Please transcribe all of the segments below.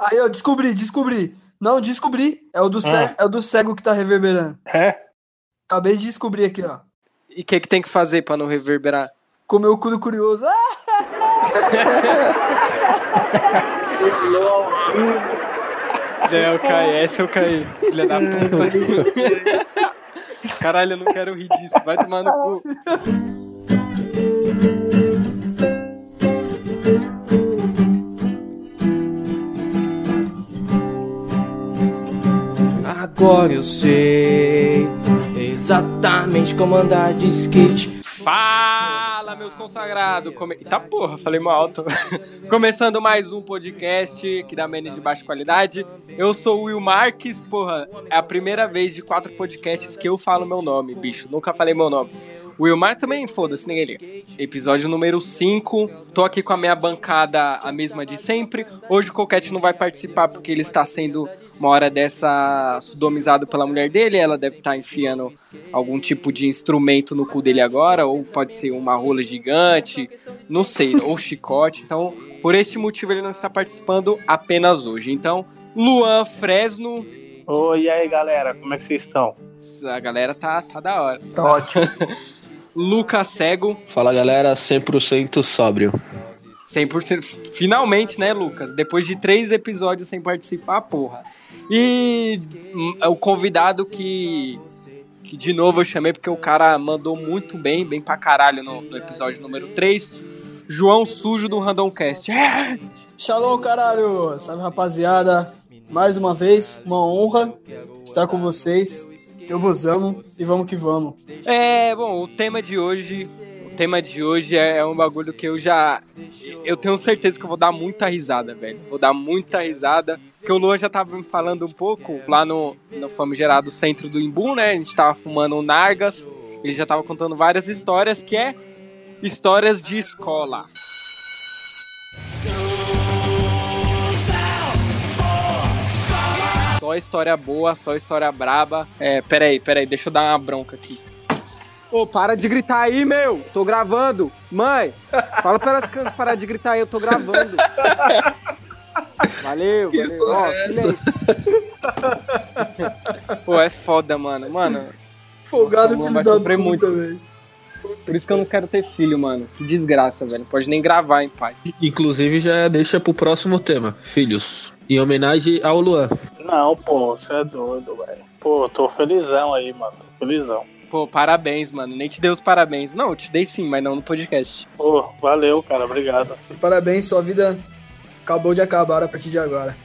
Aí eu descobri, descobri. Não, descobri. É o do, cego, é o do cego que tá reverberando. É? Acabei de descobrir aqui, ó. E o que, que tem que fazer pra não reverberar? Comer o cu do curioso. É, eu caí, essa eu caí. Filha da puta. Caralho, eu não quero rir disso. Vai tomar no cu. Agora eu sei exatamente como andar de skate. Fala, meus consagrados! Come... Tá porra, falei mal alto. Começando mais um podcast aqui da Menes de Baixa Qualidade. Eu sou o Will Marques, porra. É a primeira vez de quatro podcasts que eu falo meu nome, bicho. Nunca falei meu nome. O Wilmar também, foda-se, ninguém liga. Episódio número 5. Tô aqui com a minha bancada, a mesma de sempre. Hoje o Coquete não vai participar porque ele está sendo uma hora dessa sodomizado pela mulher dele. Ela deve estar enfiando algum tipo de instrumento no cu dele agora, ou pode ser uma rola gigante, não sei, ou chicote. Então, por este motivo, ele não está participando apenas hoje. Então, Luan Fresno. Oi, e aí galera, como é que vocês estão? A galera tá, tá da hora. Tá ótimo. Lucas Cego. Fala galera, 100% sóbrio. 100%. Finalmente, né, Lucas? Depois de três episódios sem participar, porra. E o convidado que, que de novo eu chamei porque o cara mandou muito bem, bem pra caralho no, no episódio número 3. João Sujo do Randomcast. É! Shalom, caralho! Salve, rapaziada. Mais uma vez, uma honra estar com vocês. Eu vos amo e vamos que vamos. É, bom, o tema de hoje. O tema de hoje é, é um bagulho que eu já. Eu tenho certeza que eu vou dar muita risada, velho. Vou dar muita risada. Porque o Luan já tava me falando um pouco lá no, no famigerado centro do Imbu, né? A gente tava fumando um Nargas. Ele já tava contando várias histórias que é histórias de escola. Só história boa, só história braba. É, peraí, peraí, deixa eu dar uma bronca aqui. Ô, para de gritar aí, meu! Tô gravando! Mãe, fala para as crianças parar de gritar aí, eu tô gravando. Valeu, Que valeu. Ó, é silêncio. Pô, é foda, mano. Mano, Folgado, Nossa, filho vai da sofrer puta, muito. velho. por isso que eu não quero ter filho, mano. Que desgraça, velho. Pode nem gravar em paz. Inclusive já deixa pro próximo tema, filhos. Em homenagem ao Luan. Não, pô, você é doido, velho. Pô, tô felizão aí, mano. Tô felizão. Pô, parabéns, mano. Nem te dei os parabéns. Não, eu te dei sim, mas não no podcast. Pô, valeu, cara, obrigado. Parabéns, sua vida acabou de acabar a partir de agora.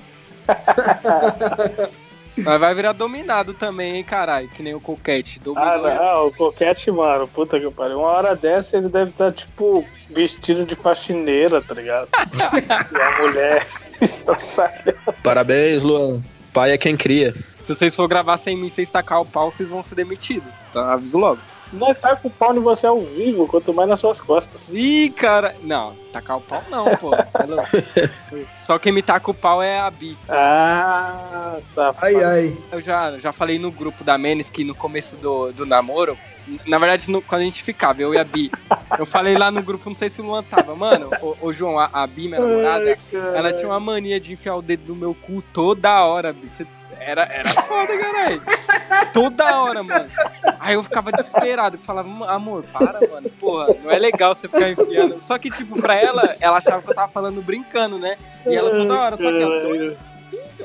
Mas vai virar dominado também, hein, caralho. Que nem o Coquete. Ah, Dominou já- não, o Coquete, mano, puta que pariu. Uma hora dessa ele deve estar, tipo, vestido de faxineira, tá ligado? e a mulher estraçalhada. Parabéns, Luan. Pai é quem cria. Se vocês for gravar sem mim, vocês tacar o pau, vocês vão ser demitidos. Tá? Aviso logo. Nós tá com o pau em você ao vivo, quanto mais nas suas costas. Ih, cara. Não, tacar o pau não, pô. É. Só quem me taca o pau é a Bi. Ah, safado. Ai, ai. Eu já, já falei no grupo da Menes que no começo do, do namoro, na verdade, no- quando a gente ficava, eu e a Bi, eu falei lá no grupo, não sei se o Luan tava, mano, ô, ô, João, a, a Bi, minha namorada, Ai, ela tinha uma mania de enfiar o dedo no meu cu toda hora, Bi. Cê- era, era foda, caralho. Toda hora, mano. Aí eu ficava desesperado, eu falava, amor, para, mano, porra, não é legal você ficar enfiando. Só que, tipo, pra ela, ela achava que eu tava falando brincando, né? E ela toda hora, só que.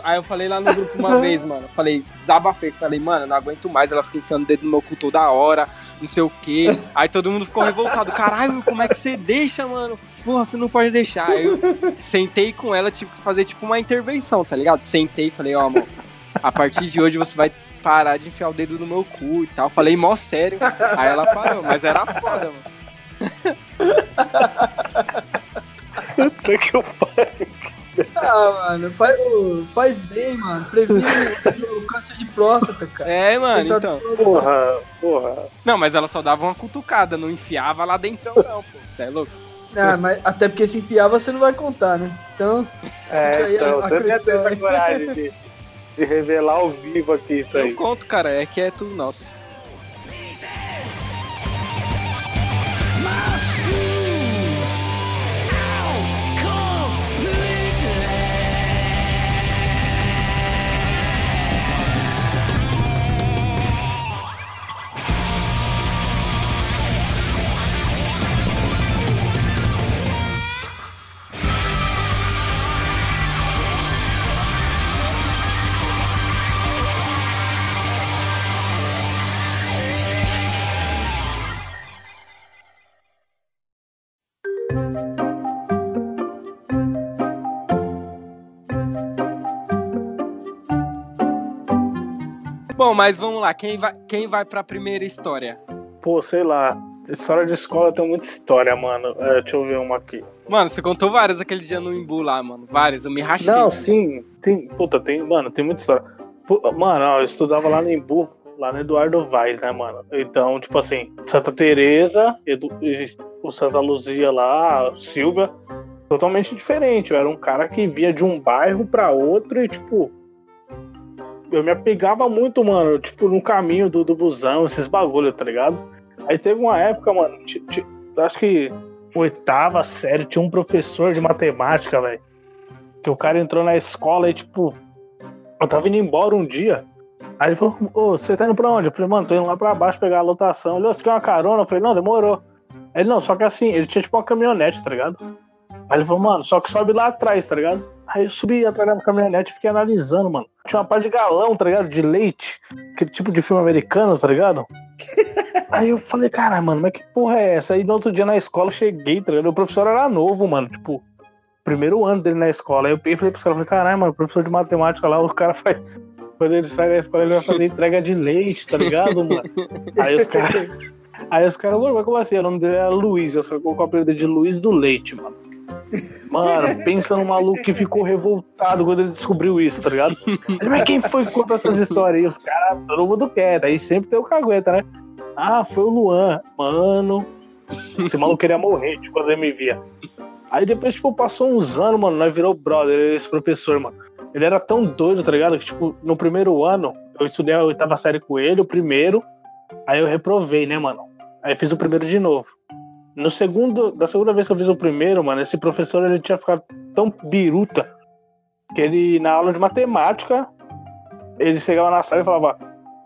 Aí eu falei lá no grupo uma vez, mano. Falei, desabafei. Falei, mano, não aguento mais. Ela fica enfiando o dedo no meu cu toda hora, não sei o quê. Aí todo mundo ficou revoltado. Caralho, como é que você deixa, mano? Porra, você não pode deixar. Aí eu sentei com ela, que fazer tipo uma intervenção, tá ligado? Sentei e falei, ó, amor, a partir de hoje você vai parar de enfiar o dedo no meu cu e tal. Falei, mó sério. Aí ela parou, mas era foda, mano. Puta que eu Ah, mano, faz, faz bem, mano. Previne o, câncer de próstata, cara. É, mano, Exato. então. Porra, porra. Não, mas ela só dava uma cutucada, não enfiava lá dentro, não, pô. Você é louco? Ah, mas até porque se enfiar você não vai contar, né? Então, É, então, a- a você deve ter questão, essa coragem de, de revelar ao vivo aqui isso aí. Eu conto, cara, é que é tudo nosso. Bom, mas vamos lá. Quem vai, quem vai pra primeira história? Pô, sei lá. História de escola tem muita história, mano. É, deixa eu ver uma aqui. Mano, você contou várias aquele dia no Imbu lá, mano. Várias, eu me rachei. Não, sim. Tem, puta, tem, mano, tem muita história. Mano, ó, eu estudava lá no Imbu, lá no Eduardo Vaz, né, mano? Então, tipo assim, Santa Teresa, Edu, o Santa Luzia lá, Silvia, totalmente diferente. Eu era um cara que via de um bairro pra outro e, tipo, eu me apegava muito, mano, tipo, no caminho do, do busão, esses bagulho, tá ligado? Aí teve uma época, mano, acho que oitava série, tinha um professor de matemática, velho. Que o cara entrou na escola e, tipo, eu tava indo embora um dia. Aí ele falou, ô, você tá indo pra onde? Eu falei, mano, tô indo lá pra baixo pegar a lotação. Ele, "Ô, você quer uma carona? Eu falei, não, demorou. Ele, não, só que assim, ele tinha tipo uma caminhonete, tá ligado? Aí ele falou, mano, só que sobe lá atrás, tá ligado? Aí eu subi atrás da caminhonete e fiquei analisando, mano. Tinha uma parte de galão, tá ligado? De leite. Aquele tipo de filme americano, tá ligado? Aí eu falei, caralho, mano, mas que porra é essa? Aí no outro dia na escola eu cheguei, tá ligado? O professor era novo, mano, tipo, primeiro ano dele na escola. Aí eu peguei e falei pros caras, falei, caralho, mano, professor de matemática lá, o cara faz. Quando ele sai da escola, ele vai fazer entrega de leite, tá ligado, mano? Aí os caras. Aí os caras, mano, mas como assim? O nome dele era Luiz, eu só colocou o apelido de Luiz do Leite, mano. Mano, pensa num maluco que ficou revoltado quando ele descobriu isso, tá ligado? Mas quem foi que contou essas histórias aí? Os caras, todo mundo quer, aí sempre tem o cagueta, né? Ah, foi o Luan. Mano, esse maluco queria morrer quando ele me via. Aí depois, tipo, passou uns anos, mano, nós virou brother, esse professor, mano. Ele era tão doido, tá ligado? Que, tipo, no primeiro ano, eu estudei a oitava série com ele, o primeiro, aí eu reprovei, né, mano? Aí fiz o primeiro de novo. No segundo, da segunda vez que eu fiz o primeiro, mano, esse professor, ele tinha ficado tão biruta que ele, na aula de matemática, ele chegava na sala e falava,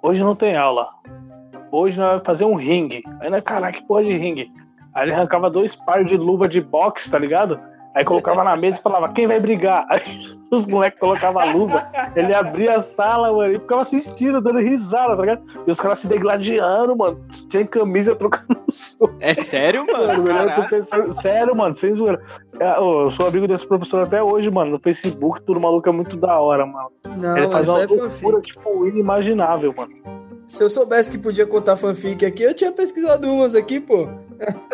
hoje não tem aula. Hoje nós vamos fazer um ringue. Aí, né, caraca, que porra de ringue? Aí ele arrancava dois pares de luva de boxe, tá ligado? Aí colocava na mesa e falava, quem vai brigar? Aí os moleques colocavam a luva, ele abria a sala, mano, e ficava assistindo, dando risada, tá ligado? E os caras se degladiando, mano. Tinha camisa trocando soco. É sério, mano? Mano, professor- Sério, mano, sem zoeira. É, Eu sou amigo desse professor até hoje, mano. No Facebook, tudo maluco é muito da hora, mano. Não, Ele faz uma é loucura, fanfic. tipo, inimaginável, mano. Se eu soubesse que podia contar fanfic aqui, eu tinha pesquisado umas aqui, pô.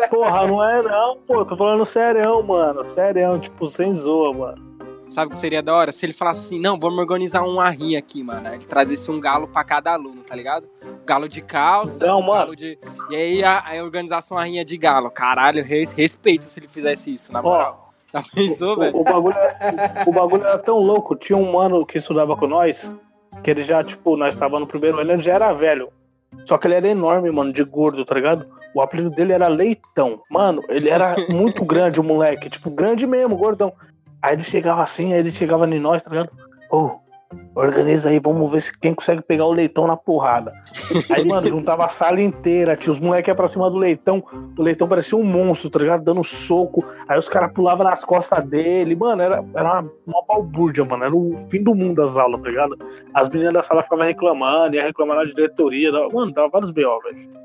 Porra, não é não, pô. Tô falando sério, mano. Sério, tipo, sem zoa, mano. Sabe o que seria da hora? Se ele falasse assim, não, vamos organizar uma rinha aqui, mano. Ele trazesse um galo pra cada aluno, tá ligado? Galo de calça, Não, um mano. galo de... E aí, a- aí organizasse uma rinha de galo. Caralho, res- respeito se ele fizesse isso, na moral. Ó, Já pensou, velho? o, o bagulho, o, o bagulho era tão louco. Tinha um mano que estudava com nós, que ele já, tipo, nós tava no primeiro ano, ele já era velho. Só que ele era enorme, mano, de gordo, tá ligado? O apelido dele era Leitão. Mano, ele era muito grande, o moleque. Tipo, grande mesmo, gordão. Aí ele chegava assim, aí ele chegava em nós, tá ligado? Ô, organiza aí, vamos ver se quem consegue pegar o leitão na porrada. Aí, mano, juntava a sala inteira, tinha os moleques pra cima do leitão. O leitão parecia um monstro, tá ligado? Dando soco. Aí os caras pulavam nas costas dele. Mano, era, era uma, uma balbúrdia, mano. Era o fim do mundo das aulas, tá ligado? As meninas da sala ficavam reclamando, ia reclamar na diretoria. Mano, dava vários B.O., velho.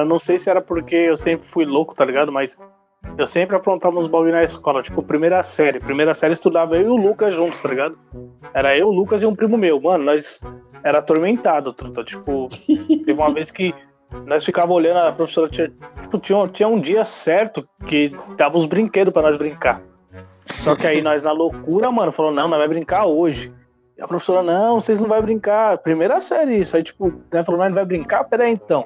Eu não sei se era porque eu sempre fui louco, tá ligado? Mas eu sempre aprontava uns bagulho na escola. Tipo, primeira série. Primeira série estudava eu e o Lucas juntos, tá ligado? Era eu, o Lucas e um primo meu. Mano, nós era atormentado, truta. Tipo, teve uma vez que nós ficava olhando, a professora tinha, tipo, tinha, tinha um dia certo que dava os brinquedos pra nós brincar. Só que aí nós, na loucura, mano, falou, não, nós vai brincar hoje. E a professora, não, vocês não vai brincar. Primeira série isso. Aí, tipo, né, falou, nós não vai brincar? Pera aí, então.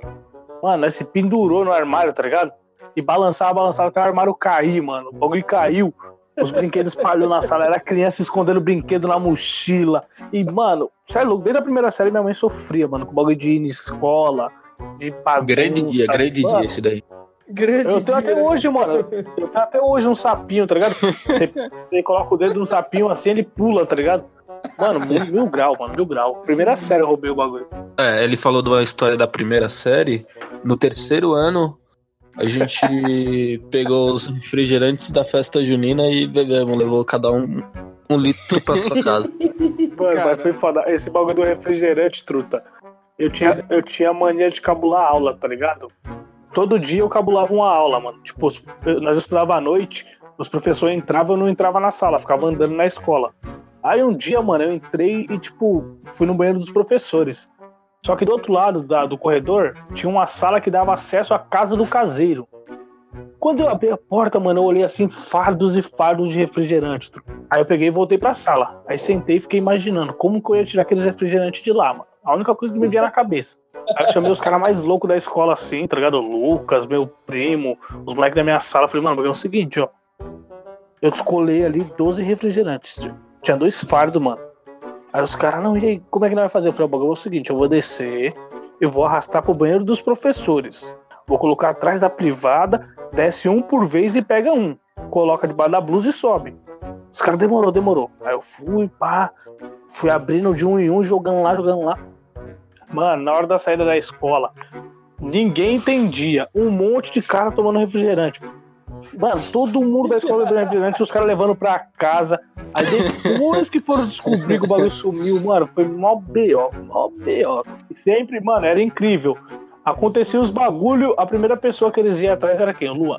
Mano, nós se pendurou no armário, tá ligado? E balançava, balançava até o armário cair, mano. O bagulho caiu. Os brinquedos espalhou na sala. Era criança escondendo brinquedo na mochila. E, mano, sério, louco, desde a primeira série minha mãe sofria, mano, com o bagulho de ir na escola, de bagunça. Grande dia, grande mano, dia esse daí. Grande Eu tenho até dia. hoje, mano. Eu tenho até hoje um sapinho, tá ligado? Você, você coloca o dedo no sapinho assim, ele pula, tá ligado? Mano, mil, mil grau, mano, mil grau. Primeira série eu roubei o bagulho. É, ele falou de uma história da primeira série. No terceiro ano, A gente pegou os refrigerantes da festa junina e bebemos. Levou cada um um litro pra sua casa. Mano, mas foi foda. Esse bagulho do refrigerante, truta. Eu tinha, eu tinha mania de cabular aula, tá ligado? Todo dia eu cabulava uma aula, mano. Tipo, nós estudava à noite, os professores entravam, eu não entrava na sala, ficava andando na escola. Aí um dia, mano, eu entrei e, tipo, fui no banheiro dos professores. Só que do outro lado da- do corredor tinha uma sala que dava acesso à casa do caseiro. Quando eu abri a porta, mano, eu olhei assim, fardos e fardos de refrigerante. Aí eu peguei e voltei pra sala. Aí sentei e fiquei imaginando como que eu ia tirar aqueles refrigerantes de lá, mano. A única coisa que me vinha na cabeça. Aí eu chamei os caras mais loucos da escola assim, tá ligado? O Lucas, meu primo, os moleques da minha sala. Falei, mano, é o seguinte, ó. Eu descolei ali 12 refrigerantes. tio. Tinha dois fardos, mano. Aí os caras, não, e aí, como é que nós vai fazer? Eu falei, o bagulho é o seguinte, eu vou descer, eu vou arrastar pro banheiro dos professores. Vou colocar atrás da privada, desce um por vez e pega um. Coloca debaixo da blusa e sobe. Os caras demorou, demorou. Aí eu fui, pá, fui abrindo de um em um, jogando lá, jogando lá. Mano, na hora da saída da escola, ninguém entendia. Um monte de cara tomando refrigerante. Mano, todo mundo da escola bebendo refrigerante, os caras levando pra casa. Aí depois que foram descobrir que o bagulho sumiu, mano, foi mó B.O., mó B.O. E sempre, mano, era incrível. Acontecia os bagulho, a primeira pessoa que eles iam atrás era quem? O Luan.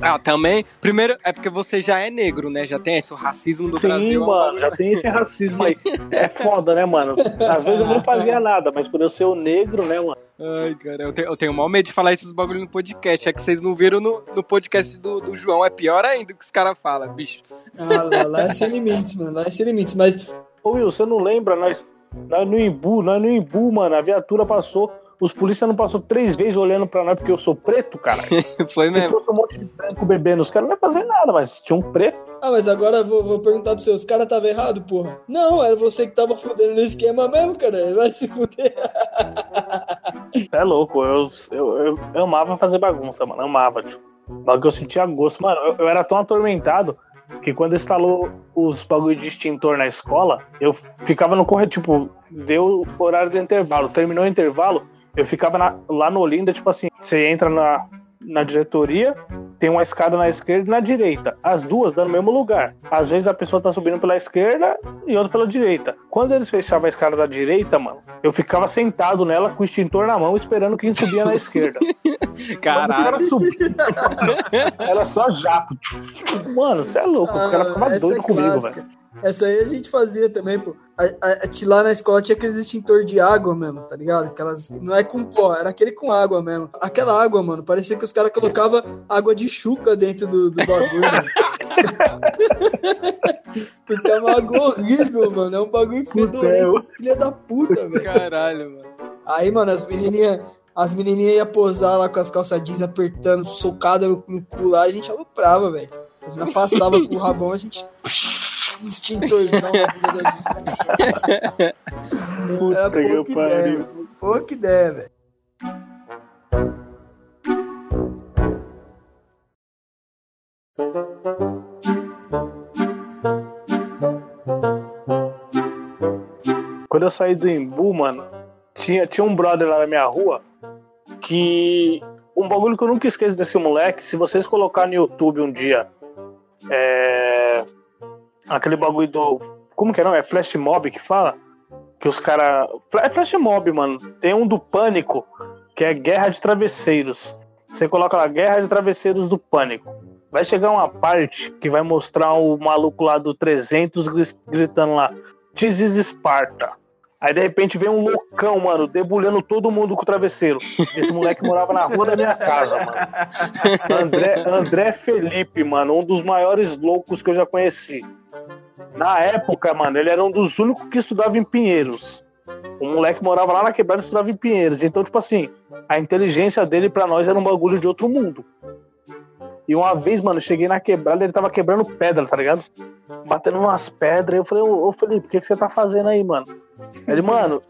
Ah, também. Primeiro, é porque você já é negro, né? Já tem esse racismo do Sim, Brasil. um mano, já tem esse racismo aí. É foda, né, mano? Às vezes eu não fazia nada, mas por eu ser o negro, né, mano? Ai, cara, eu tenho, eu tenho mal medo de falar esses bagulho no podcast. É que vocês não viram no, no podcast do, do João. É pior ainda o que os caras falam, bicho. Ah, lá, lá é sem limites, mano. Lá é sem limites. Mas Ô Will, você não lembra? Nós, nós no Imbu, nós no Imbu, mano, a viatura passou, os policiais não passou três vezes olhando pra nós porque eu sou preto, cara. Foi Se mesmo. fosse um monte de branco bebendo, os caras não iam fazer nada, mas tinha um preto. Ah, mas agora eu vou, vou perguntar pra você, os caras tava errado, porra? Não, era você que tava fudendo no esquema mesmo, cara. Vai se fuder. É louco, eu, eu, eu, eu amava fazer bagunça, mano, eu amava, tipo. Mas que eu sentia gosto. Mano, eu, eu era tão atormentado que quando instalou os bagulho de extintor na escola, eu ficava no correio, tipo, deu o horário do intervalo, terminou o intervalo, eu ficava na- lá no Olinda, tipo assim, você entra na, na diretoria, tem uma escada na esquerda e na direita. As duas dando no mesmo lugar. Às vezes a pessoa tá subindo pela esquerda e outra pela direita. Quando eles fechavam a escada da direita, mano, eu ficava sentado nela com o extintor na mão, esperando quem subia na esquerda. Quando os Caralho. caras subiam, era só jato. Mano, você é louco, os caras ficavam Ah, essa doidos é comigo, velho. Essa aí a gente fazia também, pô. A, a- a- lá na escola tinha aqueles extintor de água mesmo, tá ligado? Aquelas. Não é com pó, era aquele com água mesmo. Aquela água, mano, parecia que os caras colocavam água de chuca dentro do, do bagulho, mano. Porque é uma água horrível, mano. É um bagulho fedorento, filha da puta, velho. Caralho, mano. Aí, mano, as menininhas. As menininhas iam posar lá com as calças jeans apertando, socada no, no cu lá, a gente aloprava, velho. As meninas passavam com o rabão, a gente. Extintorzão na bunda das Puta É que ideia, pariu. Pouca ideia, velho. Quando eu saí do Imbu, mano, tinha, tinha um brother lá na minha rua que. Um bagulho que eu nunca esqueço desse moleque, se vocês colocar no YouTube um dia. É. Aquele bagulho do. Como que é não? É Flash Mob que fala? Que os caras. É Flash Mob, mano. Tem um do Pânico, que é Guerra de Travesseiros. Você coloca lá Guerra de Travesseiros do Pânico. Vai chegar uma parte que vai mostrar o maluco lá do 300 gris- gritando lá: This is Sparta. Aí de repente vem um loucão, mano, debulhando todo mundo com o travesseiro. Esse moleque morava na rua da minha casa, mano. André, André Felipe, mano, um dos maiores loucos que eu já conheci. Na época, mano, ele era um dos únicos que estudava em Pinheiros. O moleque morava lá na quebrada e estudava em Pinheiros. Então, tipo assim, a inteligência dele pra nós era um bagulho de outro mundo. E uma vez, mano, eu cheguei na quebrada ele tava quebrando pedra, tá ligado? Batendo umas pedras. Eu falei, ô, ô Felipe, o que, que você tá fazendo aí, mano? Ele, mano,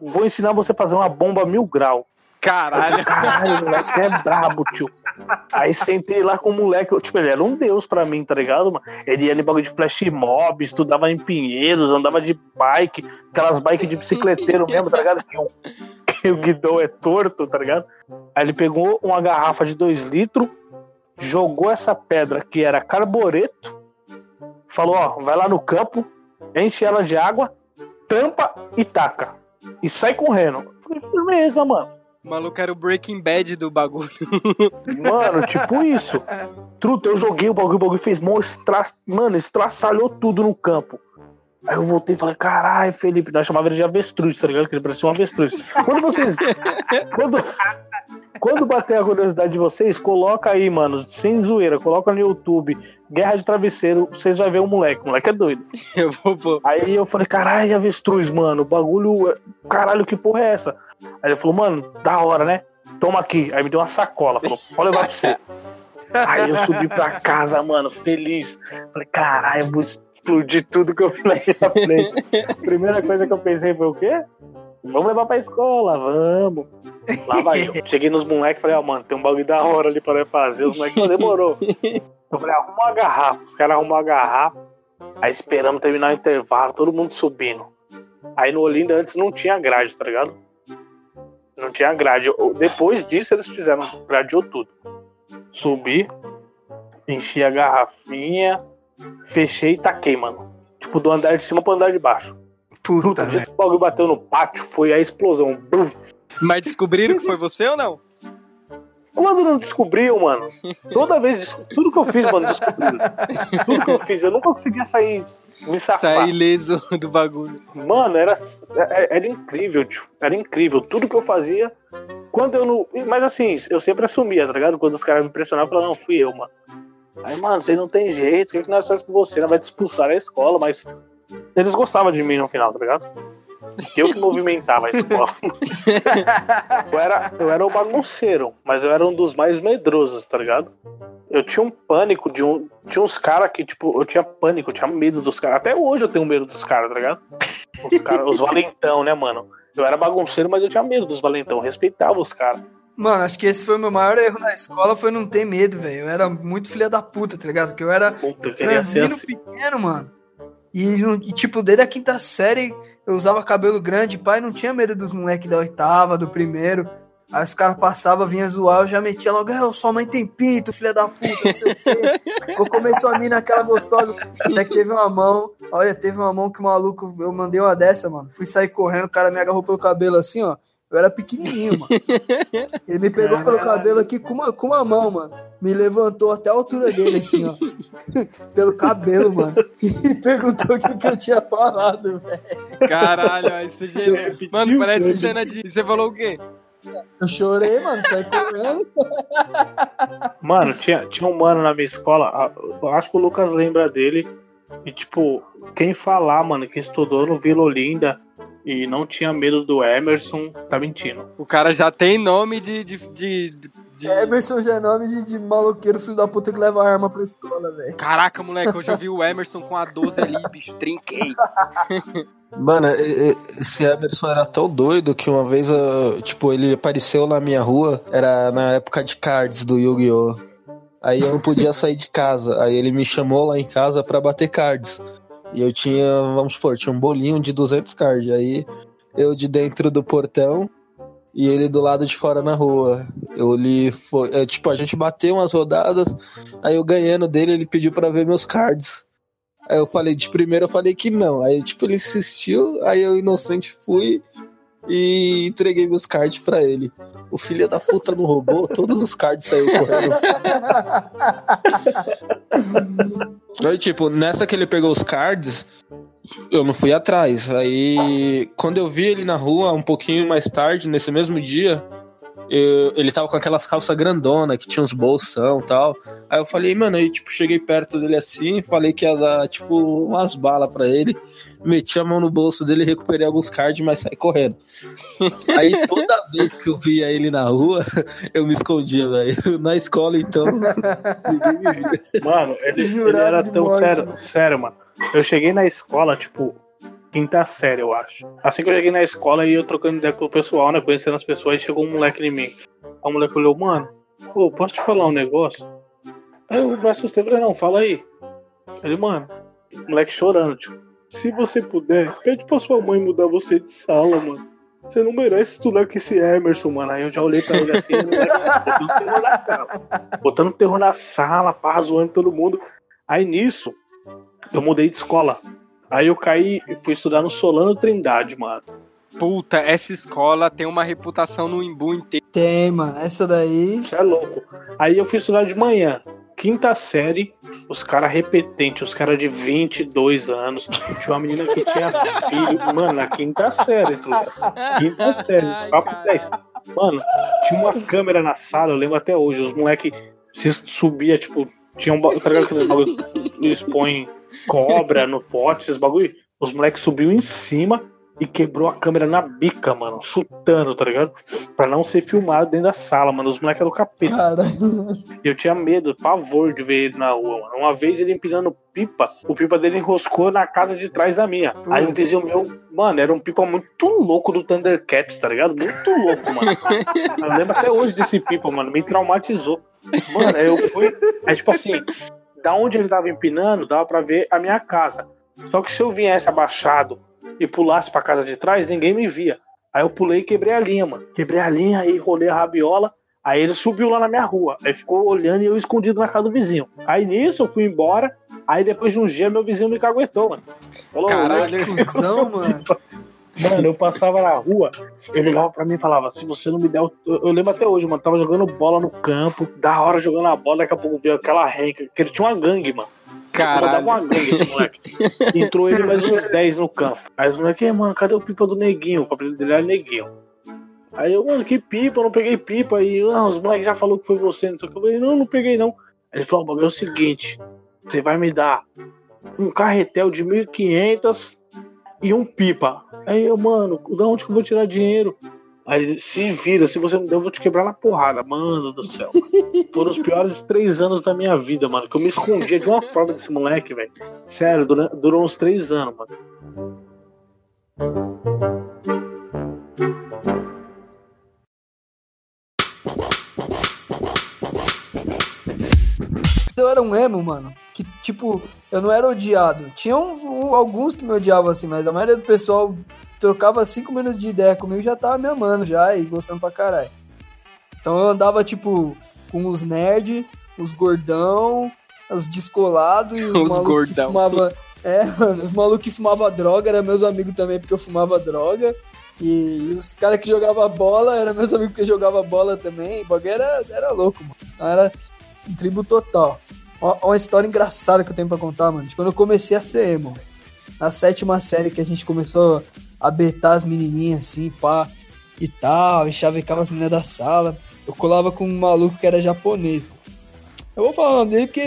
vou ensinar você a fazer uma bomba mil grau. Caralho. Caralho, moleque é brabo, tio. Aí sentei lá com o moleque, eu, tipo, ele era um deus pra mim, tá ligado, mano? Ele ia em bagulho de flash mob, estudava em Pinheiros, andava de bike, aquelas bikes de bicicleteiro mesmo, tá ligado? Que o, que o guidão é torto, tá ligado? Aí ele pegou uma garrafa de 2 litros, jogou essa pedra que era carbureto, falou: Ó, vai lá no campo, enche ela de água, tampa e taca. E sai correndo. Falei, firmeza, mano. O maluco era o Breaking Bad do bagulho. Mano, tipo isso. Truta, eu joguei o bagulho, o bagulho fez mó estra... Mano, estraçalhou tudo no campo. Aí eu voltei e falei, caralho, Felipe, nós chamava ele de avestruz, tá ligado? Que ele parecia um avestruz. Quando vocês. quando, quando bater a curiosidade de vocês, coloca aí, mano, sem zoeira, coloca no YouTube, Guerra de Travesseiro, vocês vão ver o moleque. O moleque é doido. Eu vou pôr. Aí eu falei, caralho, avestruz, mano, o bagulho. é- Caralho, que porra é essa? Aí ele falou, mano, da hora, né? Toma aqui. Aí me deu uma sacola, falou, pode levar pra você. Aí eu subi pra casa, mano, feliz. Falei, caralho, vou explodir tudo que eu vi na frente. Primeira coisa que eu pensei foi o quê? Vamos levar pra escola, vamos. Lá vai eu. Cheguei nos moleques e falei, ó, mano, tem um bagulho da hora ali pra fazer. Os moleques, demorou. Eu falei, arruma uma garrafa. Os caras arrumaram a garrafa. Aí esperamos terminar o intervalo, todo mundo subindo. Aí no Olinda antes não tinha grade, tá ligado? Não tinha grade. Depois disso eles fizeram, gradeou tudo. Subi, enchi a garrafinha, fechei e taquei, mano. Tipo, do andar de cima pro andar de baixo. Puta, Puta, o velho. que o bagulho bateu no pátio foi a explosão. Mas descobriram que foi você ou não? Quando não descobriu, mano, toda vez, tudo que eu fiz, mano, descobriram. Tudo que eu fiz, eu nunca conseguia sair, me safar. Sair ileso do bagulho. Mano, era, é- era incrível, tio. Era incrível. Tudo que eu fazia, quando eu não. Mas assim, eu sempre assumia, tá ligado? Quando os caras me impressionavam, eu falava, não, fui eu, mano. Aí, mano, vocês não tem jeito, o que, que nós fazemos com você? Nós vai te expulsar da escola, mas eles gostavam de mim no final, tá ligado? Que eu que movimentava a escola. eu, era, eu era o bagunceiro, mas eu era um dos mais medrosos, tá ligado? Eu tinha um pânico de um. Tinha uns caras que, tipo, eu tinha pânico, eu tinha medo dos caras. Até hoje eu tenho medo dos caras, tá ligado? Os, cara, os valentão, né, mano? Eu era bagunceiro, mas eu tinha medo dos valentão, respeitava os caras. Mano, acho que esse foi o meu maior erro na escola, foi não ter medo, velho. Eu era muito filha da puta, tá ligado? Porque eu era Puta, eu queria ser assim. pequeno, mano. E, e, tipo, desde a quinta série eu usava cabelo grande, pai, não tinha medo dos moleques da oitava, do primeiro. Aí os caras passavam, vinha zoar, eu já metia logo, "É, sua mãe tem pinto, filha da puta, não sei o quê. Vou comer sua mina, aquela gostosa. Até que teve uma mão, olha, teve uma mão que o maluco, eu mandei uma dessa, mano. Fui sair correndo, o cara me agarrou pelo cabelo assim, ó. Eu era pequenininho, mano. Ele me pegou pelo cabelo aqui com uma, com uma mão, mano. Me levantou até a altura dele, assim, ó. pelo cabelo, mano. E perguntou o que, que eu tinha falado, velho. Caralho, aí você gênio. Mano, parece cena de. Você falou o quê? Eu chorei, mano, saí correndo. Mano, tinha, tinha um mano na minha escola, acho que o Lucas lembra dele. E, tipo, quem falar, mano, que estudou no Vila Olinda e não tinha medo do Emerson, tá mentindo. O cara já tem nome de. de, de, de- Emerson já é nome de, de maloqueiro, filho da puta que leva arma pra escola, velho. Caraca, moleque, hoje eu vi o Emerson com a 12 ali, bicho. Trinquei. Mano, esse Emerson era tão doido que uma vez, eu, tipo, ele apareceu na minha rua, era na época de cards do Yu-Gi-Oh! Aí eu não podia sair de casa, aí ele me chamou lá em casa pra bater cards. E eu tinha, vamos supor, tinha um bolinho de 200 cards. Aí eu de dentro do portão e ele do lado de fora na rua. Eu li, foi, é, tipo, a gente bateu umas rodadas, aí eu ganhando dele, ele pediu pra ver meus cards. Aí eu falei, de primeiro eu falei que não. Aí, tipo, ele insistiu, aí eu, inocente, fui e entreguei meus cards pra ele. O filho da puta não roubou, todos os cards saiu correndo. Aí, tipo, nessa que ele pegou os cards, eu não fui atrás. Aí, quando eu vi ele na rua, um pouquinho mais tarde, nesse mesmo dia, eu- ele tava com aquelas calças grandona que tinha uns bolsão e tal. Aí eu falei, mano, aí, tipo, cheguei perto dele assim, falei que ia dar, tipo, umas balas pra ele. Meti a mão no bolso dele, recuperei alguns cards, mas saí correndo. Aí toda vez que eu via ele na rua, eu me escondia, velho. Na escola, então, ninguém me via. Mano, ele, ele era tão morte, sério, mano. sério, mano. Eu cheguei na escola, tipo, quinta série, eu acho. Assim que eu cheguei na escola e eu trocando ideia com o pessoal, né? Conhecendo as pessoas, chegou um moleque em mim. O moleque olhou, mano, pô, posso te falar um negócio? Eu me assustei falei, não, fala aí. Ele, mano, moleque chorando, tipo, se você puder, pede pra sua mãe mudar você de sala, mano. você não merece estudar com esse Emerson, mano. Aí eu já olhei pra ele assim, botando terror na sala. Botando terror na sala, pá, zoando todo mundo. Aí nisso, eu mudei de escola. Aí eu caí e fui estudar no Solano Trindade, mano. Puta, essa escola tem uma reputação no Imbu inteiro. Tem, mano. Essa daí. Isso é louco. Aí eu fui estudar de manhã. Quinta série, os caras repetentes, os caras de 22 anos. Tinha uma menina que tinha filho. Mano, na quinta série, tá? Quinta série, papo 10. Mano, tinha uma câmera na sala, eu lembro até hoje. Os moleques se subia, tipo, tinha um tá ligado que expõe cobra no pote, esses bagulho. Os moleques subiu em cima e quebrou a câmera na bica, mano, chutando, tá ligado? Pra não ser filmado dentro da sala, mano. Os moleques eram capeta. Caralho. E eu tinha medo, pavor de ver ele na rua, mano. Uma vez ele empinando pipa, o pipa dele enroscou na casa de trás da minha. Aí um vizinho meu, mano, era um pipa muito louco do Thundercats, tá ligado? Muito louco, mano. Eu lembro até hoje desse pipa, mano. Me traumatizou. Mano, aí eu fui. Aí, tipo assim, da onde ele tava empinando, dava pra ver a minha casa. Só que se eu viesse abaixado e pulasse pra casa de trás, ninguém me via. Aí eu pulei e quebrei a linha, mano. Quebrei a linha, aí rolei a rabiola. Aí ele subiu lá na minha rua. Aí ficou olhando e eu escondido na casa do vizinho. Aí nisso eu fui embora. Aí depois de um dia meu vizinho me caguetou, mano. Falou, Caralho. Cusão, mano. Mano, eu passava na rua, ele olhava pra mim e falava: se você não me der. o- Eu, eu lembro até hoje, mano. Tava jogando bola no campo, da hora jogando a bola, daqui a pouco veio aquela renca, que ele tinha uma gangue, mano. Caralho. uma gangue esse moleque. Entrou ele mais uns 10 no campo. Aí os moleques, "Ei, mano, cadê o pipa do neguinho? O apelido dele era neguinho. Aí eu, mano, que pipa, eu não peguei pipa. Aí, ah, os moleques já falou que foi você, não sei o que. Eu falei, não, não peguei não. Aí ele falou, o bagulho é o seguinte: você vai me dar um carretel de 1.500 e um pipa. Aí eu, mano, da onde que eu vou tirar dinheiro? Aí se vira, se você não der, eu vou te quebrar na porrada. Mano do céu. Foram os piores três anos da minha vida, mano. Que eu me escondia de uma forma desse moleque, velho. Sério, dura- durou uns três anos, mano. Eu era um emo, mano. Que, tipo, eu não era odiado. Tinha um- alguns que me odiavam assim, mas a maioria do pessoal trocava cinco minutos de ideia comigo e já tava me amando já e gostando pra caralho. Então eu andava, tipo, com os nerd, os gordão, os descolados e os, Os malucos que fumava. É, mano, os malucos que fumavam droga eram meus amigos também, porque eu fumava droga. E os caras que jogavam bola eram meus amigos que jogavam bola também. O bagulho era, era louco, mano. Então era um tribo total. Ó, ó uma história engraçada que eu tenho pra contar, mano. De quando eu comecei a ser emo. Na sétima série que a gente começou a betar as menininhas assim, pá, e tal, e chavecava as meninas da sala. Eu colava com um maluco que era japonês. Eu vou falar o nome dele porque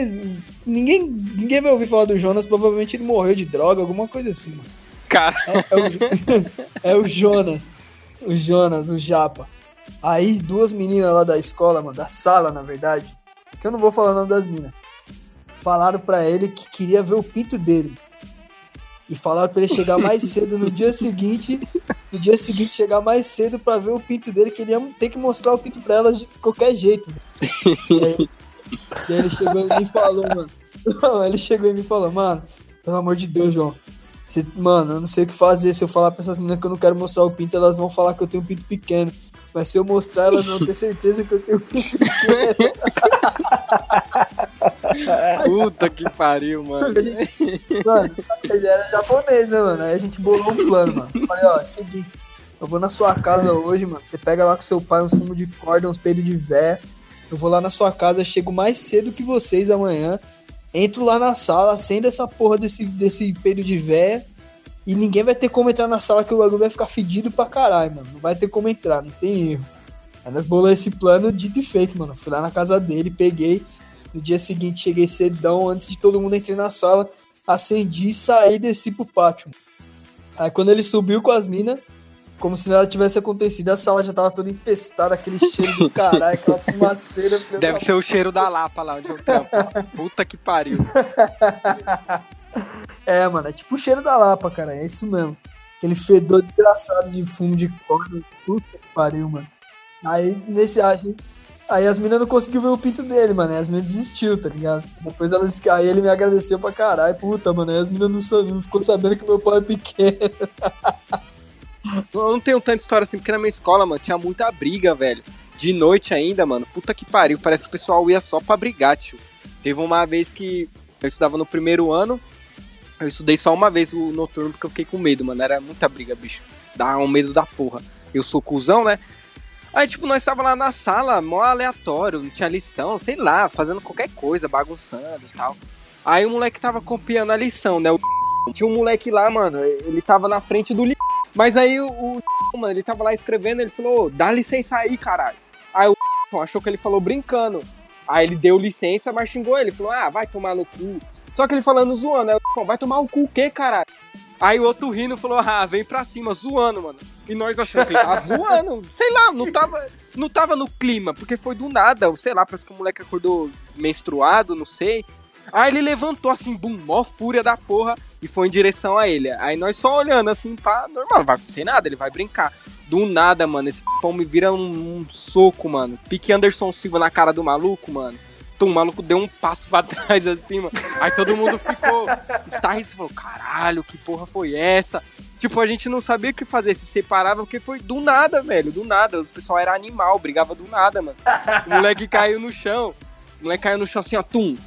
ninguém, ninguém vai ouvir falar do Jonas. Provavelmente ele morreu de droga, alguma coisa assim, mano. Cara, É o, é o Jonas. O Jonas, o Japa. Aí, duas meninas lá da escola, mano, da sala, na verdade, que eu não vou falar o nome das minas, falaram pra ele que queria ver o pinto dele. E falaram pra ele chegar mais cedo no dia seguinte. No dia seguinte, chegar mais cedo pra ver o pinto dele, que ele ia ter que mostrar o pinto pra elas de qualquer jeito. E aí, e aí ele chegou e falou, mano. Não, ele chegou e falou, mano, pelo amor de Deus, João. Você, mano, eu não sei o que fazer. Se eu falar pra essas meninas que eu não quero mostrar o pinto, elas vão falar que eu tenho um pinto pequeno. Mas se eu mostrar, elas vão ter certeza que eu tenho puta que pariu, mano. A gente- mano, ele era japonês, né, mano? Aí a gente bolou um plano, mano. Falei, ó, seguinte, eu vou na sua casa hoje, mano. Você pega lá com seu pai uns fumos de corda, uns peidos de vé. Eu vou lá na sua casa, chego mais cedo que vocês amanhã. Entro lá na sala, acendo essa porra desse, desse peido de vé. E ninguém vai ter como entrar na sala que o bagulho vai ficar fedido pra caralho, mano. Não vai ter como entrar, não tem erro. Aí nós bolamos esse plano dito e feito, mano. Fui lá na casa dele, peguei. No dia seguinte cheguei cedão, antes de todo mundo entrar na sala. Acendi, saí e desci pro pátio. Aí quando ele subiu com as minas, como se nada tivesse acontecido, a sala já tava toda infestada, aquele cheiro do caralho, aquela fumaceira. Deve ser o cheiro da Lapa lá onde eu trampo. Puta que pariu. É, mano, é tipo o cheiro da Lapa, cara. É isso mesmo. Aquele fedor desgraçado de fumo de corda. Puta que pariu, mano. Aí, nesse aí, aí as meninas não conseguiu ver o pinto dele, mano. Aí as meninas desistiu, tá ligado? Depois elas. Aí ele me agradeceu pra caralho. Puta, mano. Aí as meninas não, não ficou sabendo que meu pau é pequeno. Eu não tenho tanta história assim, porque na minha escola, mano, tinha muita briga, velho. De noite ainda, mano. Puta que pariu. Parece que o pessoal ia só pra brigar, tio. Teve uma vez que eu estudava no primeiro ano. Eu estudei só uma vez o noturno porque eu fiquei com medo, mano. Era muita briga, bicho. Dá um medo da porra. Eu sou cuzão, né? Aí, tipo, nós tava lá na sala, mó aleatório, não tinha lição, sei lá, fazendo qualquer coisa, bagunçando e tal. Aí o moleque tava copiando a lição, né? O tinha um moleque lá, mano, ele tava na frente do li... Mas aí o, o mano, ele tava lá escrevendo, ele falou, dá licença aí, caralho. Aí o achou que ele falou brincando. Aí ele deu licença, mas xingou ele. Falou, ah, vai tomar no cu. Só que ele falando zoando. O vai tomar o cu o quê, caralho? Aí o outro rindo falou, ah, vem pra cima, zoando, mano. E nós achando que ele tava zoando. Sei lá, não tava, não tava no clima, porque foi do nada. Sei lá, parece que o moleque acordou menstruado, não sei. Aí ele levantou assim, bum, mó fúria da porra, e foi em direção a ele. Aí nós só olhando assim, pá, normal, não vai acontecer nada, ele vai brincar. Do nada, mano, esse pão me vira um, um soco, mano. Pique Anderson Silva na cara do maluco, mano. O maluco deu um passo pra trás assim, mano. Aí todo mundo ficou estarriço falou: caralho, que porra foi essa? Tipo, a gente não sabia o que fazer, se separava, porque foi do nada, velho, do nada. O pessoal era animal, brigava do nada, mano. O moleque caiu no chão. O moleque caiu no chão assim, ó, tum.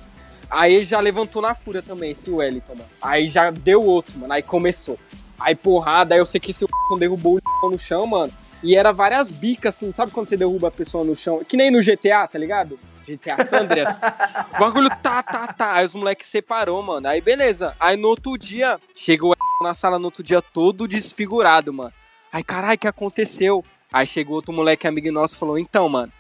Aí já levantou na fúria também, esse Wellington, mano. Aí já deu outro, mano. Aí começou. Aí porrada, aí eu sei que esse derrubou o no chão, mano. E era várias bicas, assim, sabe quando você derruba a pessoa no chão? Que nem no GTA, tá ligado? GTA Sandras. o bagulho tá, tá, tá. Aí os moleques separou, mano. Aí beleza. Aí no outro dia, chegou na sala no outro dia todo desfigurado, mano. Aí, caralho, o que aconteceu? Aí chegou outro moleque amigo nosso e falou: Então, mano,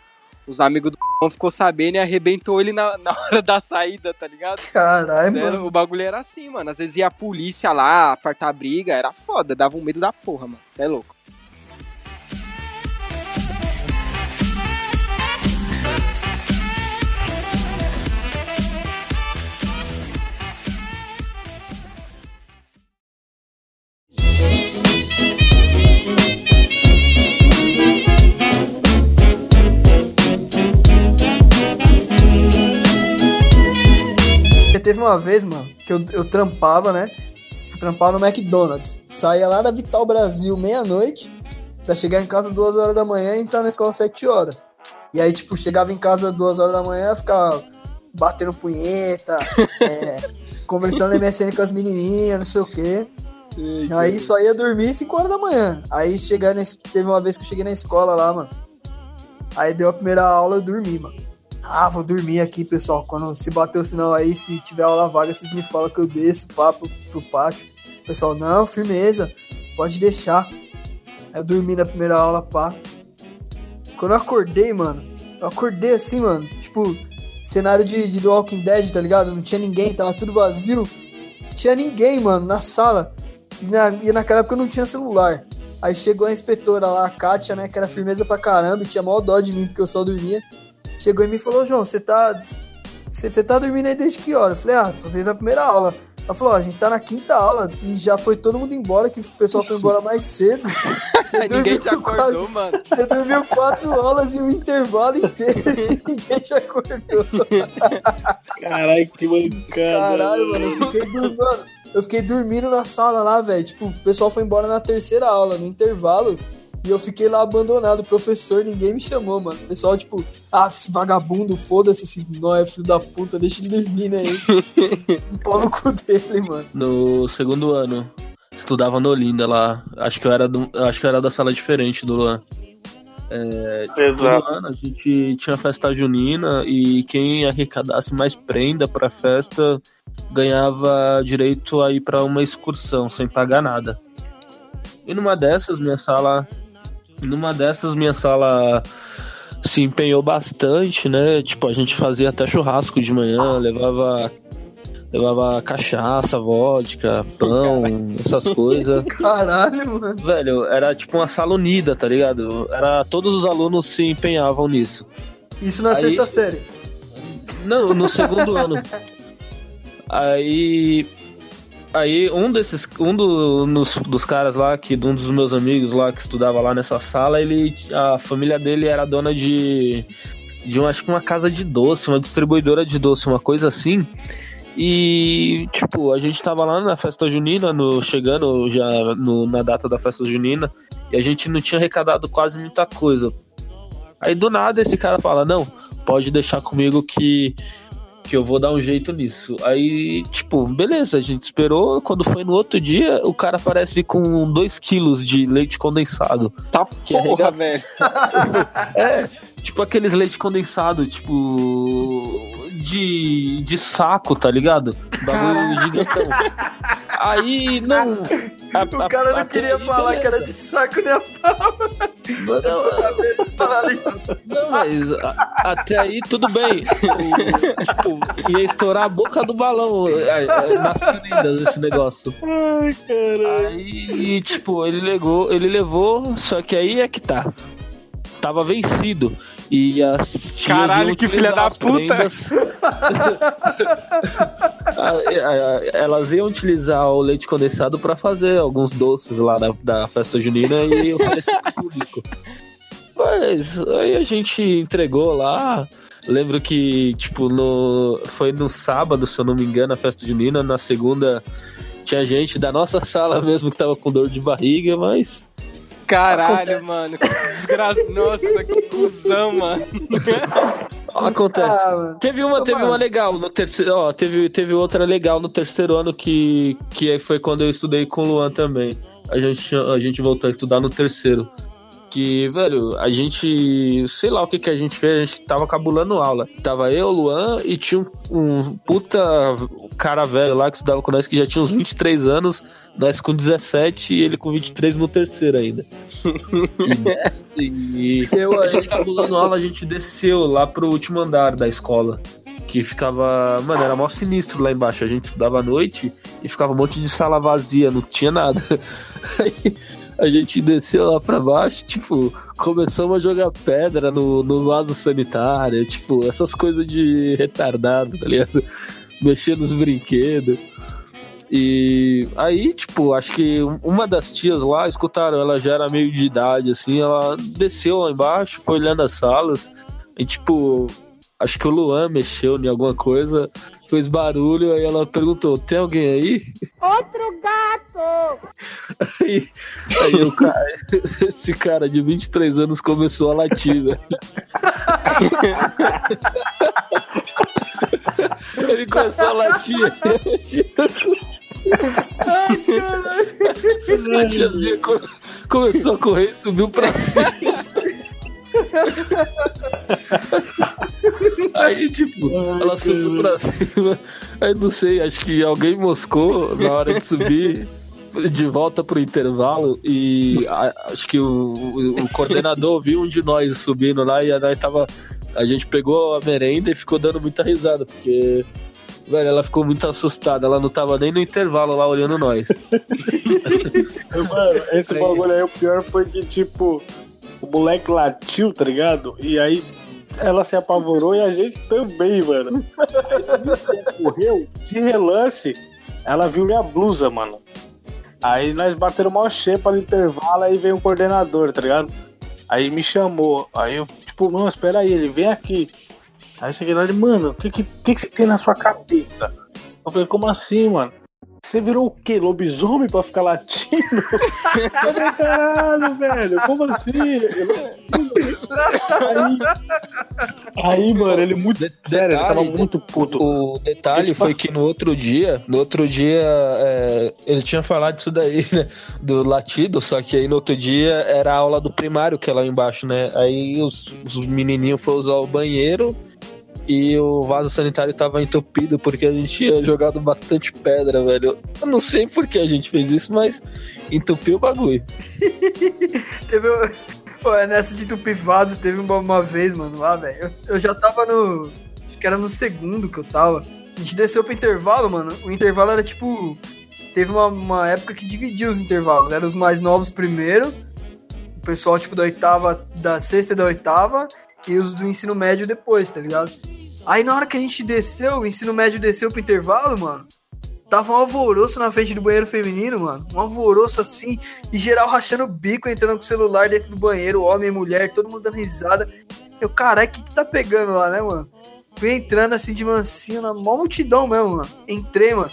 os amigos do ficou sabendo e arrebentou ele na, na hora da saída, tá ligado? Caralho, mano. O bagulho era assim, mano. Às vezes ia a polícia lá, apartar briga, era foda, dava um medo da porra, mano. Você é louco. Teve uma vez, mano, que eu, eu trampava, né? Eu trampava no McDonald's. Saía lá da Vital Brasil meia-noite pra chegar em casa duas horas da manhã e entrar na escola sete horas. E aí, tipo, chegava em casa duas horas da manhã, ficava batendo punheta, é, conversando MSN com as menininhas, não sei o quê. aí só ia dormir 5 horas da manhã. Aí chegar nesse, teve uma vez que eu cheguei na escola lá, mano. Aí deu a primeira aula, eu dormi, mano. Ah, vou dormir aqui, pessoal. Quando se bater o sinal aí, se tiver aula vaga, vocês me falam que eu desço pá, pro, pro pátio. Pessoal, não, firmeza. Pode deixar. Eu dormi na primeira aula, pá. Quando eu acordei, mano, eu acordei assim, mano. Tipo, cenário de, de The Walking Dead, tá ligado? Não tinha ninguém, tava tudo vazio. Tinha ninguém, mano, na sala. E, na, e naquela época eu não tinha celular. Aí chegou a inspetora lá, a Kátia, né? Que era firmeza pra caramba e tinha maior dó de mim porque eu só dormia chegou em mim e falou, João, você tá. Você tá dormindo aí desde que horas? Eu falei, ah, tô desde a primeira aula. Ela falou, ó, a gente tá na quinta aula e já foi todo mundo embora, que o pessoal foi embora mais cedo. ninguém te acordou, quatro, mano. Você dormiu quatro aulas e um intervalo inteiro e ninguém te acordou. Caralho, que mancada. Caralho, mano, eu fiquei dormindo. Eu fiquei dormindo na sala lá, velho. Tipo, o pessoal foi embora na terceira aula, no intervalo. E eu fiquei lá abandonado, professor, ninguém me chamou, mano. O pessoal, tipo, ah, esse vagabundo, foda-se, esse nóia, filho da puta, deixa ele dormir, né? um pau no cu dele, mano. No segundo ano, estudava no Olinda lá. Acho que eu era, do, acho que eu era da sala diferente do Luan. É, Exato. Ano, a gente tinha festa junina e quem arrecadasse mais prenda pra festa ganhava direito a ir pra uma excursão sem pagar nada. E numa dessas, minha sala numa dessas, minha sala se empenhou bastante, né? Tipo, a gente fazia até churrasco de manhã, levava levava cachaça, vodka, pão, essas coisas. Caralho, mano. Velho, era tipo uma sala unida, tá ligado? Era todos os alunos se empenhavam nisso. Isso na Aí... sexta série. Não, no segundo ano. Aí Aí um desses, um do, nos, dos caras lá, que um dos meus amigos lá que estudava lá nessa sala, ele, a família dele era dona de, de uma, acho que uma casa de doce, uma distribuidora de doce, uma coisa assim. E, tipo, a gente tava lá na festa junina, no, chegando já no, na data da festa junina, e a gente não tinha arrecadado quase muita coisa. Aí do nada esse cara fala: Não, pode deixar comigo que, que eu vou dar um jeito nisso. Aí, tipo, beleza, a gente esperou. Quando foi no outro dia, o cara aparece com 2 quilos de leite condensado. Tá Que é porra, regaço. velho. É, tipo aqueles leite condensado, tipo. De, de saco, tá ligado? Bagulho gigantão. Aí, não. A- O a- cara não queria falar que era de saco nem a pau. Não, mas a- até aí tudo bem. Tipo, ia estourar a boca do balão nas prendas esse negócio. Ai, caralho. Aí, tipo, ele levou, ele levou, só que aí é que tá. Tava vencido. E as tias Caralho, que filha da puta. prendas. Elas iam utilizar o leite condensado pra fazer alguns doces lá da, da festa junina e pro público. Mas aí a gente entregou lá. Lembro que, tipo, no, foi no sábado, se eu não me engano, a festa junina. Na segunda tinha gente da nossa sala mesmo que tava com dor de barriga, mas Caralho, Acontece. mano. Que desgraça. Nossa, que cuzão, mano. acontece. Ah, mano. Teve uma, Ô, teve mano. uma legal no terceiro, ó, teve, teve outra legal no terceiro ano que, que aí foi quando eu estudei com o Luan também. A gente, a gente voltou a estudar no terceiro. Que, velho, a gente. Sei lá o que que a gente fez, a gente tava cabulando aula. Tava eu, Luan, e tinha um, um puta cara velho lá que estudava com nós que já tinha uns 23 anos, nós com 17 e ele com 23 no terceiro ainda. E, e, Eu a gente cabulando aula, a gente desceu lá pro último andar da escola. Que ficava. Mano, era mó sinistro lá embaixo. A gente estudava à noite e ficava um monte de sala vazia, não tinha nada. Aí a gente desceu lá pra baixo, tipo, começamos a jogar pedra no, no vaso sanitário, tipo, essas coisas de retardado, tá ligado? Mexer nos brinquedos. E aí, tipo, acho que uma das tias lá, escutaram, ela já era meio de idade, assim, ela desceu lá embaixo, foi olhando as salas, e tipo, acho que o Luan mexeu em alguma coisa, fez barulho, aí ela perguntou, tem alguém aí? Outro gato! Aí, aí o cara, esse cara de 23 anos começou a latir, velho. Ele começou a latir. A tiazinha co- começou a correr e subiu pra cima. Aí, tipo, ela subiu pra cima. Aí não sei, acho que alguém moscou na hora de subir de volta pro intervalo e acho que o, o- o coordenador viu um de nós subindo lá e a nós tava. A gente pegou a merenda e ficou dando muita risada, porque. Velho, ela ficou muito assustada, ela não tava nem no intervalo lá olhando nós. Mano, esse Aí. bagulho aí, o pior foi que, tipo, o moleque latiu, tá ligado? E aí ela se apavorou e a gente também, mano. Aí, correu, de relance, ela viu minha blusa, mano. Aí nós bateram mal xepa no intervalo, aí veio um coordenador, tá ligado? Aí me chamou. Aí eu, tipo, não, espera aí, ele vem aqui. Aí eu cheguei lá e mano, o que, que, que que você tem na sua cabeça? Eu falei, como assim, mano? Você virou o quê? Lobisomem pra ficar latindo? Eu falei, caralho, velho, como assim? Aí, aí mano, ele muito. De- sério, ele tava detalhe, muito puto. O detalhe foi que no outro dia, no outro dia, é, ele tinha falado disso daí, né? Do latido, só que aí no outro dia era a aula do primário, que é lá embaixo, né? Aí os, os menininhos foram usar o banheiro e o vaso sanitário tava entupido porque a gente tinha jogado bastante pedra, velho. Eu não sei por que a gente fez isso, mas entupiu o bagulho. Teve. Pô, é nessa de entupir vaso, teve uma, uma vez, mano, lá, velho. Eu, eu já tava no. Acho que era no segundo que eu tava. A gente desceu pro intervalo, mano. O intervalo era tipo. Teve uma, uma época que dividia os intervalos. Eram os mais novos primeiro. O pessoal, tipo, da oitava, da sexta e da oitava. E os do ensino médio depois, tá ligado? Aí na hora que a gente desceu, o ensino médio desceu pro intervalo, mano. Tava um alvoroço na frente do banheiro feminino, mano. Um alvoroço assim. E geral rachando o bico, entrando com o celular dentro do banheiro, homem e mulher, todo mundo dando risada. Eu, caralho, o que que tá pegando lá, né, mano? Fui entrando assim de mansinho, na mó multidão mesmo, mano. Entrei, mano.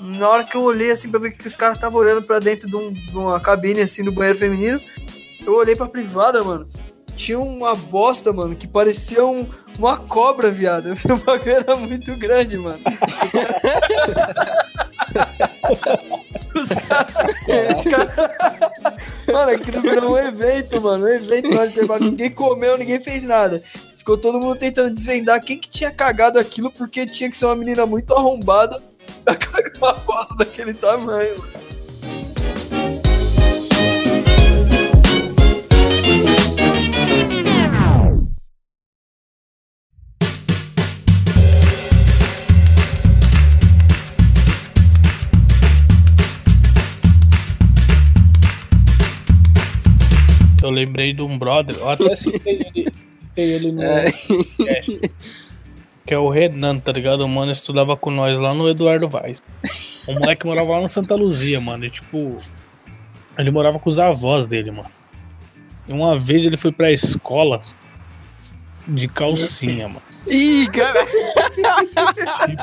Na hora que eu olhei assim pra ver que os caras estavam olhando pra dentro de, um- de uma cabine assim no banheiro feminino, eu olhei pra privada, mano. Tinha uma bosta, mano, que parecia um- uma cobra, viado. O bagulho era muito grande, mano. Os caras. Cara... Mano, aquilo virou um evento, mano. Um evento lá de. Ninguém comeu, ninguém fez nada. Ficou todo mundo tentando desvendar quem que tinha cagado aquilo, porque tinha que ser uma menina muito arrombada pra cagar uma bosta daquele tamanho, mano. Eu lembrei de um brother, eu até citei ele, citei ele no É. podcast, que é o Renan, tá ligado? O mano estudava com nós lá no Eduardo Vaz. O moleque morava lá no Santa Luzia, mano. E tipo, ele morava com os avós dele, mano. E uma vez ele foi pra escola de calcinha, mano. Ih, cara.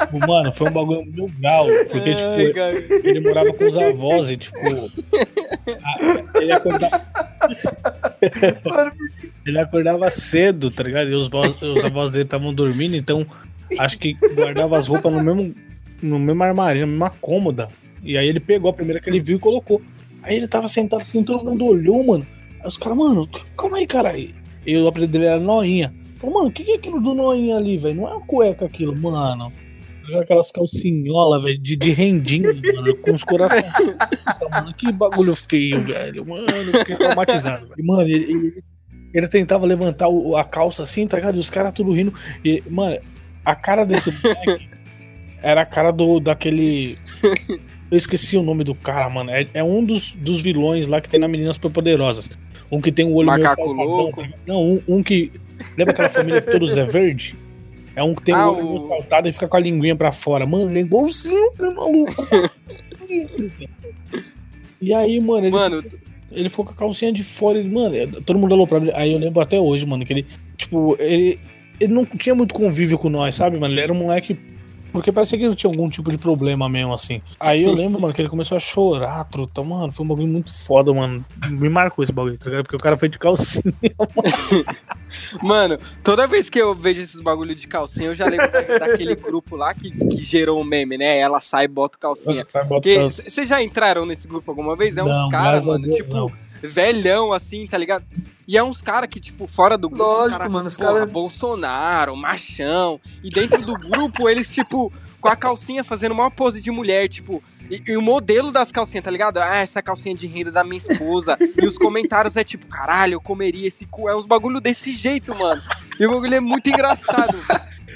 Tipo, mano, foi um bagulho legal. Porque, Ai, tipo, cara. ele morava com os avós e, tipo. a- ele acordava. ele acordava cedo, tá ligado? E os, vós- os avós dele estavam dormindo, então acho que guardava as roupas no mesmo, no mesmo armário, na mesma cômoda. E aí ele pegou a primeira que ele viu e colocou. Aí ele tava sentado assim, todo mundo olhou, mano. Aí os caras, mano, calma aí, cara. E o apelido dele era Noinha. Mano, o que, é aquilo do Noinha ali, velho? Não é uma cueca aquilo, mano. Aquelas calcinholas, velho, de, de rendinho, mano, com os corações. Mano, que bagulho feio, velho. Mano, fiquei traumatizado. velho. Mano, ele, ele, ele tentava levantar o- a calça assim, tá ligado? E os caras tudo rindo. E, mano, a cara desse moleque era a cara do daquele. Eu esqueci o nome do cara, mano. É, é um dos, dos vilões lá que tem na Meninas Superpoderosas. Um que tem o olho meio Macaco saltadão, louco? ligado? Não, um, um que. Lembra aquela família que todos é verde? É um que tem Ah, o olho o- meio saltado e fica com a linguinha pra fora. Mano, ele é igualzinho, maluco. E aí, mano, ele, Mano, ele ficou com a calcinha de fora. e, Mano, é, todo mundo olhou pra ele. Aí eu lembro até hoje, mano, que ele, tipo, ele, ele não tinha muito convívio com nós, sabe, mano? Ele era um moleque. Porque parecia que ele tinha algum tipo de problema mesmo, assim. Aí eu lembro, mano, que ele começou a chorar, truta. Mano, foi um bagulho muito foda, mano. Me marcou esse bagulho, tá ligado? Porque o cara foi de calcinha. Mano, toda vez que eu vejo esses bagulho de calcinha, eu já lembro da- daquele grupo lá que, que gerou um meme, né? Ela sai e bota calcinha. Vocês já entraram nesse grupo alguma vez? É uns caras, mano, Deus, tipo, não. Velhão assim, tá ligado? E é uns caras que, tipo, fora do grupo, os Lógico, cara, mano, os caras- Bolsonaro, machão. E dentro do grupo, eles, tipo, com a calcinha fazendo uma pose de mulher, tipo. E, e o modelo das calcinhas, tá ligado? Ah, essa calcinha de renda da minha esposa. e os comentários é tipo, caralho, eu comeria esse cu. É uns bagulho desse jeito, mano. E o bagulho é muito engraçado.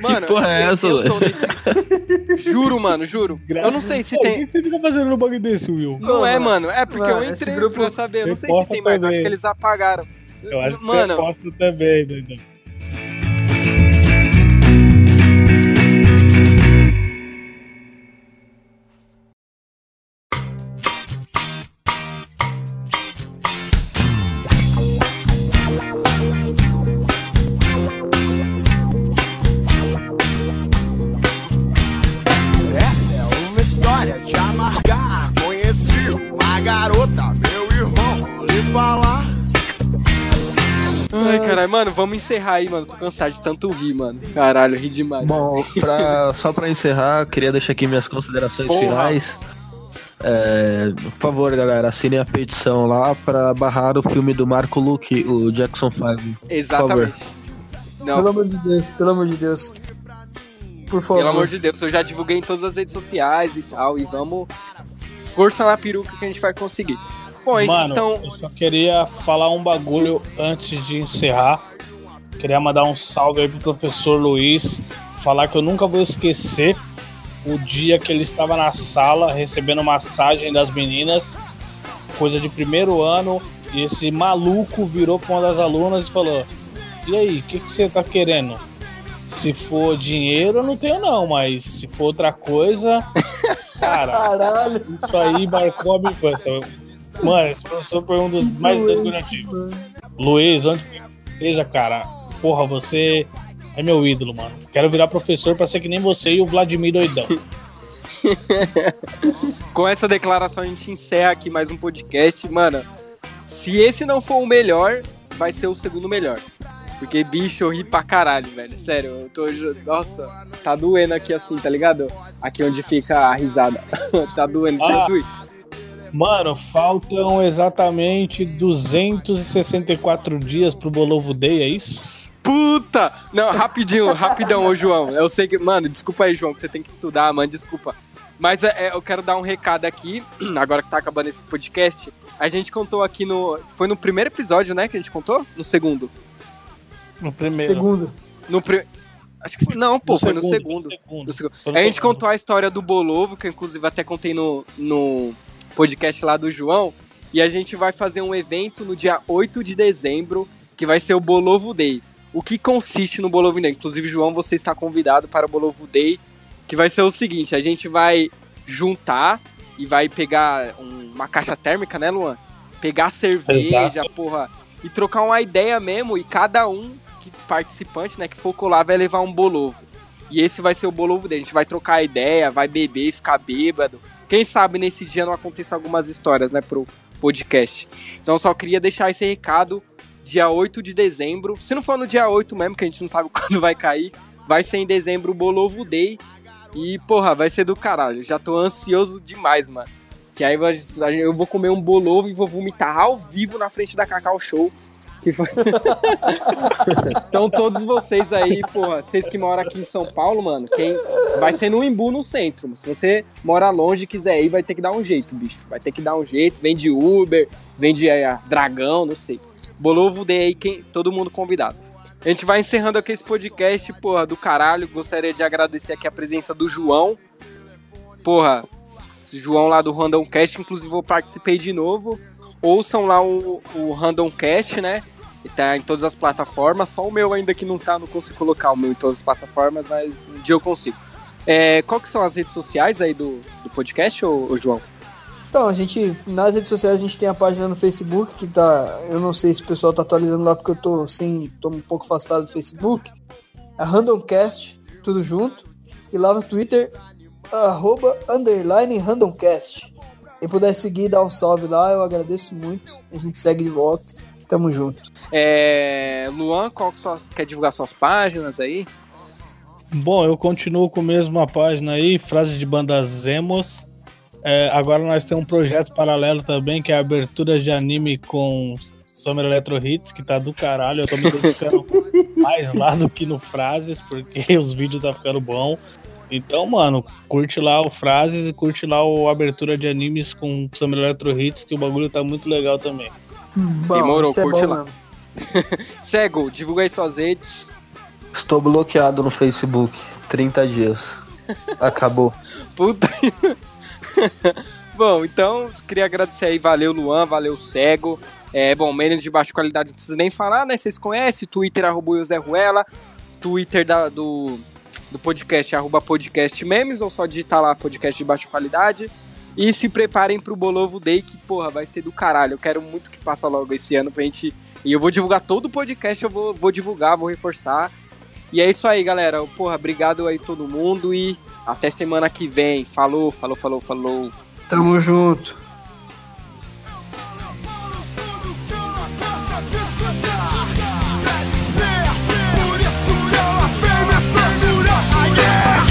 Mano, porra é eu- essa, eu tô nesse- Juro, mano, juro. Eu não sei se Pô, tem. O que você fica fazendo no bagulho desse, Will? Não Ô, é, mano. É porque Mano, eu entrei grupo- pra saber. Eu não sei se tem mais. Eu acho que eles apagaram. Eu acho que Mano, você posta também, doidão. Essa caralho, mano, vamos encerrar aí, mano. Tô cansado de tanto rir, mano. Caralho, ri demais. Bom, pra- só pra encerrar, queria deixar aqui minhas considerações Porra. finais. É, por favor, galera, assinem a petição lá pra barrar o filme do Marco Luke, o Jackson 5. Exatamente. Não, Pelo amor de Deus, pelo amor de Deus. Por favor. pelo amor de Deus, eu já divulguei em todas as redes sociais e tal. E vamos. Força na peruca que a gente vai conseguir. Bom, isso, Mano, então. eu só queria falar um bagulho antes de encerrar. Queria mandar um salve aí pro professor Luiz. Falar que eu nunca vou esquecer o dia que ele estava na sala recebendo massagem das meninas, coisa de primeiro ano, e esse maluco virou pra uma das alunas e falou: E aí, o que, que você tá querendo? Se for dinheiro, eu não tenho, não, mas se for outra coisa, cara. Caralho. Isso aí marcou a minha infância. Mano, esse professor foi um dos mais que eu já tive. Luiz, onde seja, cara, porra, você É meu ídolo, mano. Quero virar professor pra ser que nem você e o Vladimir doidão. Com essa declaração a gente encerra aqui mais um podcast. Mano, se esse não for o melhor, vai ser o segundo melhor. Porque, bicho, eu ri pra caralho, velho. Sério, eu tô. Nossa, tá doendo aqui assim, tá ligado? Aqui onde fica a risada. tá doendo, Ah. Jesus. Mano, faltam exatamente 264 dias pro Bolovo Day, é isso? Puta! Não, rapidinho, rapidão, ô João. Eu sei que. Mano, desculpa aí, João, que você tem que estudar, mano, desculpa. Mas é, é, eu quero dar um recado aqui, agora que tá acabando esse podcast. A gente contou aqui no. Foi no primeiro episódio, né? Que a gente contou? No segundo? No primeiro. Segundo. No pri... Acho que foi. Não, pô, foi no segundo. no segundo. No segundo. Foi no A gente segundo. contou a história do Bolovo, que eu inclusive até contei no, no podcast lá do João. E a gente vai fazer um evento no dia 8 de dezembro, que vai ser o Bolovo Day. O que consiste no Bolovo Day? Inclusive, João, você está convidado para o Bolovo Day, que vai ser o seguinte: a gente vai juntar e vai pegar um- uma caixa térmica, né, Luan? Pegar cerveja, Exato. porra, e trocar uma ideia mesmo, e cada um que participante, né, que for colar, vai levar um bolovo. E esse vai ser o bolovo dele. A gente vai trocar ideia, vai beber, ficar bêbado. Quem sabe nesse dia não aconteça algumas histórias, né, pro podcast. Então só queria deixar esse recado. Dia 8 de dezembro. Se não for no dia 8 mesmo, que a gente não sabe quando vai cair, vai ser em dezembro o Bolovo Day. E, porra, vai ser do caralho. Já tô ansioso demais, mano. Que aí eu vou comer um bolovo e vou vomitar ao vivo na frente da Cacau Show. Que foi... então, todos vocês aí, porra, vocês que moram aqui em São Paulo, mano, quem vai ser no Imbu no centro. Se você mora longe e quiser ir, vai ter que dar um jeito, bicho. Vai ter que dar um jeito. Vem de Uber, vem de eh, Dragão, não sei. Bolovo Day aí, quem, todo mundo convidado. A gente vai encerrando aqui esse podcast, porra, do caralho. Gostaria de agradecer aqui a presença do João. Porra, João lá do Random Cast, inclusive eu participei de novo. Ouçam lá o, o Random Cast, né? E tá em todas as plataformas. Só o meu ainda que não tá, não consigo colocar o meu em todas as plataformas, mas um dia eu consigo. É, qual que são as redes sociais aí do, do podcast, ô, ô João? Então, a gente, nas redes sociais, a gente tem a página no Facebook, que tá. Eu não sei se o pessoal tá atualizando lá porque eu tô sem. tô um pouco afastado do Facebook. A Randomcast, tudo junto. E lá no Twitter, arroba underline randomcast. Quem puder seguir e dar um salve lá, eu agradeço muito. A gente segue de volta. Tamo junto. É, Luan, qual que suas, quer divulgar suas páginas aí? Bom, eu continuo com a mesma página aí, frase de banda Zemos. É, agora nós temos um projeto paralelo também, que é a abertura de anime com Summer Electro Hits, que tá do caralho. Eu tô me dedicando mais lá do que no Frases, porque os vídeos tá ficando bom. Então, mano, curte lá o Frases e curte lá o abertura de animes com Summer Electro Hits, que o bagulho tá muito legal também. Bom, Demorou, é curte bom lá. mesmo. Cego, divulga aí suas redes. Estou bloqueado no Facebook. 30 dias. Acabou. Puta. bom, então, queria agradecer aí, valeu Luan, valeu Cego. É, bom, menos de baixa qualidade não precisa nem falar, né? Vocês conhecem, Twitter, arroba o Zé Ruela, Twitter da- do, do podcast, arroba podcast memes, ou só digitar lá podcast de baixa qualidade. E se preparem pro Bolovo Day, que, porra, vai ser do caralho. Eu quero muito que passe logo esse ano pra gente... E eu vou divulgar todo o podcast, eu vou, vou divulgar, vou reforçar. E é isso aí, galera. Porra, obrigado aí todo mundo e até semana que vem. Falou, falou, falou, falou. Tamo junto. Just Yeah.